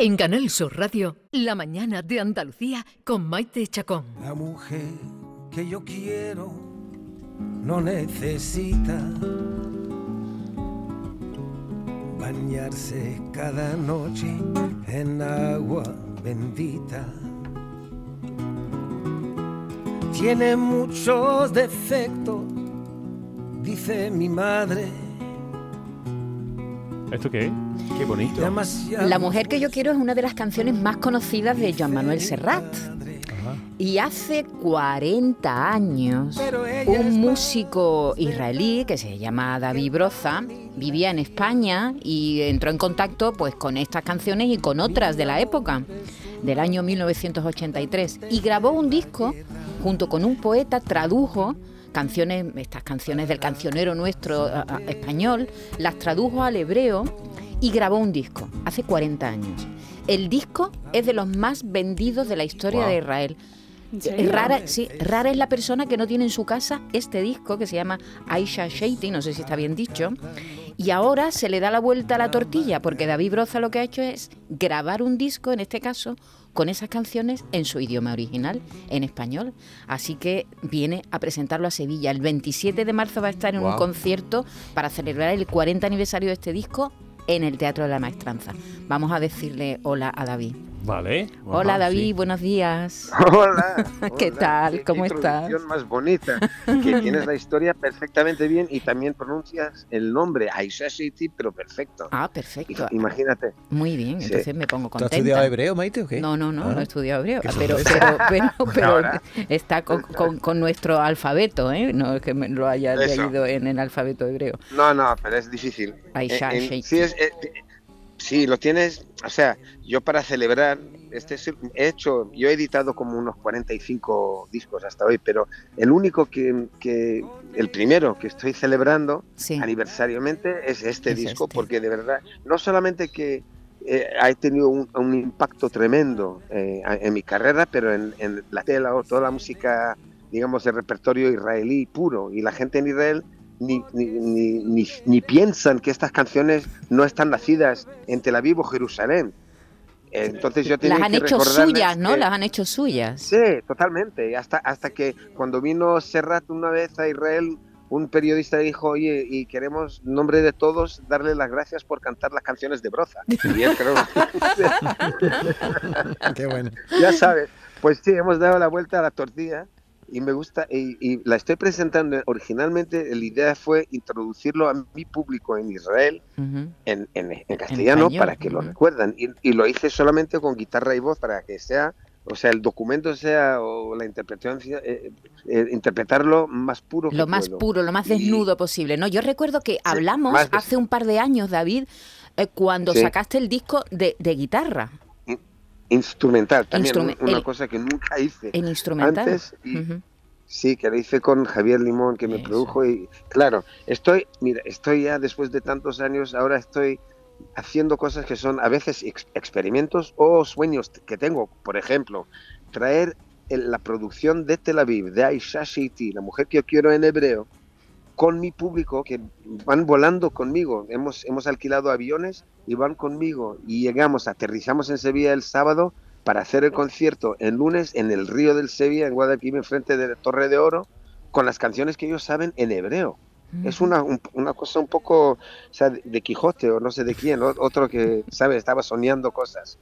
En Canal Sur Radio, La mañana de Andalucía con Maite Chacón. La mujer que yo quiero no necesita bañarse cada noche en agua bendita. Tiene muchos defectos, dice mi madre. ¿Esto qué es? Qué bonito. La mujer que yo quiero es una de las canciones más conocidas de Joan Manuel Serrat. Y hace 40 años, un músico israelí que se llama David Broza vivía en España y entró en contacto pues con estas canciones y con otras de la época, del año 1983, y grabó un disco junto con un poeta, tradujo canciones, estas canciones del cancionero nuestro español, las tradujo al hebreo y grabó un disco hace 40 años. El disco es de los más vendidos de la historia de Israel. Es rara, sí, rara es la persona que no tiene en su casa este disco que se llama Aisha Sheiti, no sé si está bien dicho. Y ahora se le da la vuelta a la tortilla porque David Broza lo que ha hecho es grabar un disco, en este caso, con esas canciones en su idioma original, en español. Así que viene a presentarlo a Sevilla. El 27 de marzo va a estar en un concierto para celebrar el 40 aniversario de este disco en el Teatro de la Maestranza. Vamos a decirle hola a David. Vale. Hola David, buenos días. Hola. ¿Qué tal? ¿Cómo qué estás? más bonita, que tienes la historia perfectamente bien y también pronuncias el nombre Aisha City, pero perfecto. Ah, perfecto. Imagínate. Muy bien, entonces me pongo contenta. ¿Has estudiado hebreo, Maite, o qué? No, no, no, no he estudiado hebreo, pero, pero, pero, está con, con, nuestro alfabeto, ¿eh? No es que me lo haya leído en el alfabeto hebreo. No, no, pero es difícil. Aisha City. Sí, es, eh, Sí, lo tienes, o sea, yo para celebrar, este he hecho, yo he editado como unos 45 discos hasta hoy, pero el único que, que el primero que estoy celebrando aniversariamente es este disco, este. porque de verdad, no solamente que eh, ha tenido un, impacto tremendo eh, en mi carrera, pero en, en la tela o toda la música, digamos, de repertorio israelí puro, y la gente en Israel ni, ni, ni, piensan que estas canciones no están nacidas en Tel Aviv o Jerusalén. Entonces yo Las han hecho suyas, ¿no? Las han hecho suyas. Sí, totalmente. Hasta, hasta que cuando vino Serrat una vez a Israel, un periodista dijo, oye, y queremos, en nombre de todos, darle las gracias por cantar las canciones de Broza. Y él creo... Qué bueno. Ya sabes, pues sí, hemos dado la vuelta a la tortilla y me gusta y, la estoy presentando originalmente la idea fue introducirlo a mi público en Israel en, en, castellano para que lo recuerden y, y, lo hice solamente con guitarra y voz para que sea o sea el documento sea o la interpretación eh, eh, interpretarlo más puro lo más puro lo más desnudo posible no yo recuerdo que hablamos hace un par de años David eh, cuando sacaste el disco de, de guitarra instrumental, también una cosa que nunca hice en instrumental. antes. Sí, que lo hice con Javier Limón, que me produjo y claro, estoy, mira, estoy ya después de tantos años, ahora estoy haciendo cosas que son a veces experimentos o sueños que tengo. Por ejemplo, traer la producción de Tel Aviv, de Aisha Shiti, la mujer que yo quiero en hebreo, con mi público que van volando conmigo. Hemos, hemos alquilado aviones y van conmigo y llegamos, aterrizamos en Sevilla el sábado para hacer el concierto el lunes en el río del Sevilla, en Guadalquivir, enfrente de la Torre de Oro, con las canciones que ellos saben en hebreo. Es una, una cosa un poco o sea, de Quijote o no sé de quién, otro que, sabe Estaba soñando cosas.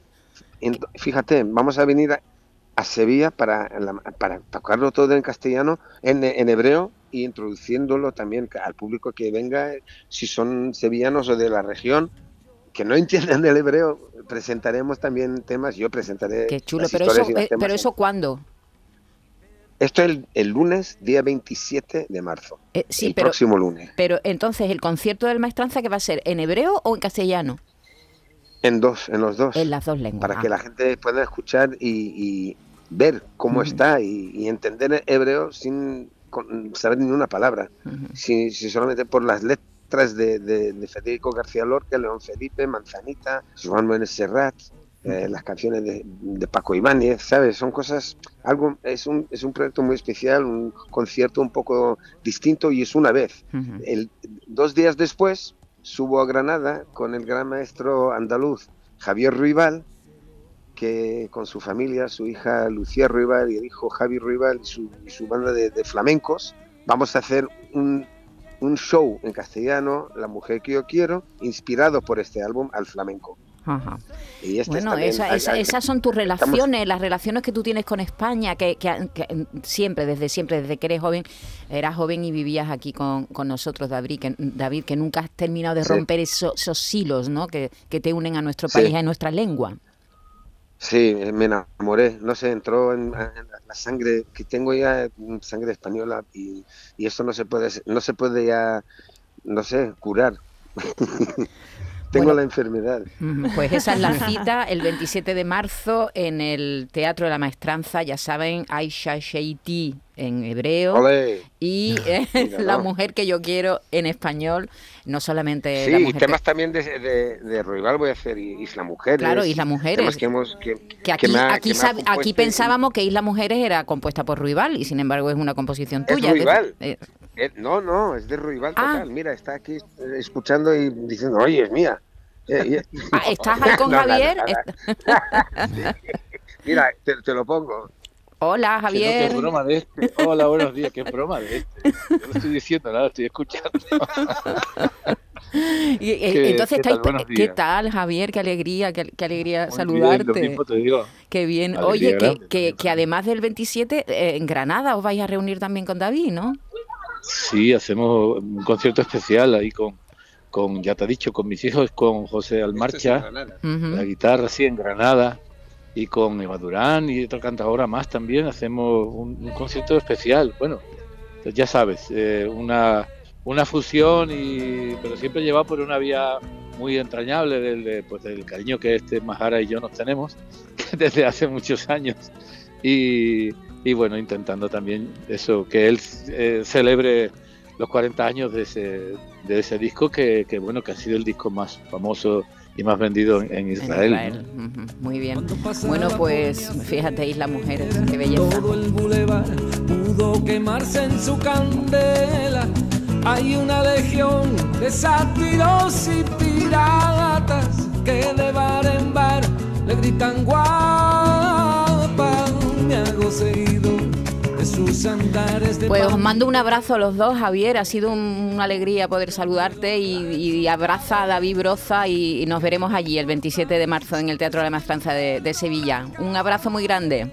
Fíjate, vamos a venir a, a Sevilla para, para tocarlo todo en castellano, en, en, hebreo, y introduciéndolo también al público que venga, si son sevillanos o de la región, que no entiendan el hebreo, presentaremos también temas, yo presentaré. Qué chulo, pero eso, eh, pero eso cuándo? Esto es el, lunes, día 27 de marzo. Eh, sí, el pero, próximo lunes. Pero entonces, ¿el concierto del Maestranza que va a ser en hebreo o en castellano? En dos, en los dos. En las dos lenguas. Para que la gente pueda escuchar y, ver cómo está y, entender hebreo sin saber ni una palabra, si, solamente por las letras de, Federico García Lorca, León Felipe, Manzanita, Juan Manuel Serrat, eh, las canciones de, Paco Ibáñez, ¿sabes? Son cosas, algo, es un, es un proyecto muy especial, un concierto un poco distinto y es una vez. El, dos días después subo a Granada con el gran maestro andaluz Javier Ruibal que con su familia, su hija Lucía Ruibal y el hijo Javi Ruibal y su, y su banda de, de flamencos, vamos a hacer un, un show en castellano, La mujer que yo quiero, inspirado por este álbum al flamenco. Ajá. Y este es Bueno, esa- esa- hay- hay- esas son tus estamos- relaciones, las relaciones que tú tienes con España, que, que- que siempre, desde siempre, desde que eres joven, eras joven y vivías aquí con, con nosotros, David que, David, que nunca has terminado de romper eso- esos hilos ¿no? que, te unen a nuestro Sí. país, a nuestra lengua. Sí, me enamoré, no sé, entró en, la sangre que tengo ya, mm, sangre española, y, y esto no se puede, no se puede ya, no sé, curar. tengo Bueno. la enfermedad. Pues esa es la cita, el 27 de marzo en el Teatro de la Maestranza, ya saben, Aisha Sheiti en hebreo Ole. y eh, Mira, La no. mujer que yo quiero en español, no solamente Sí, la y mujer temas también de, de, de Ruibal voy a hacer, Isla Mujeres. Claro, Isla Mujeres. Temas que hemos, que, Que aquí, me me pensábamos que Isla Mujeres era compuesta por Ruibal y sin embargo es una composición Es tuya. Ruibal. eh, Eh, no, no, es de Ruibal Ah. total. Mira, está aquí eh, escuchando y diciendo, oye, es mía. Eh, eh. ah, ¿Estás ahí con No, Javier? Mira, te, te lo pongo. Hola, Javier. qué broma de este. Hola, buenos días, qué broma de este. Yo no estoy diciendo nada, estoy escuchando. Y, eh, ¿Qué- entonces, qué tal? ¿qué tal, Javier? Qué alegría, qué, qué alegría Muy saludarte. bien, te digo. Qué bien. Alegría Oye, que, grande que, que además del 27, eh, en Granada os vais a reunir también con David, ¿no? Sí, hacemos un concierto especial ahí con, con, ya te he dicho, con mis hijos, con José Almarcha, la guitarra, sí, en Granada, y con Eva Durán y otra cantadora más también, hacemos un, un concierto especial. Bueno, pues ya sabes, eh, una, una fusión, y, pero siempre llevado por una vía muy entrañable del, de, pues, del cariño que este Majara y yo nos tenemos desde hace muchos años. Y, y bueno, intentando también eso, que él eh, celebre los 40 años de ese, de ese disco que, que, bueno, que ha sido el disco más famoso y más vendido en, en En Israel. ¿no? Israel. Ujú, Muy bien. Bueno, pues fíjate, Isla Mujeres, qué belleza. Todo el bulevar pudo quemarse en su candela. Hay una legión de sátiros y piratas que de bar en bar le gritan guapa. Sus andares de Pues os mando un abrazo a los dos, Javier. Ha sido un- una alegría poder saludarte y, y abraza a David Broza y, y nos veremos allí el 27 de marzo en el Teatro de la Maestranza de, de Sevilla. Un abrazo muy grande.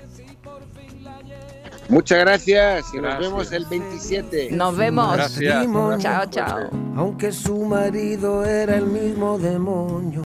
Muchas gracias y nos vemos el 27. Nos vemos. Gracias. Chao, chao. Aunque su marido era el mismo demonio.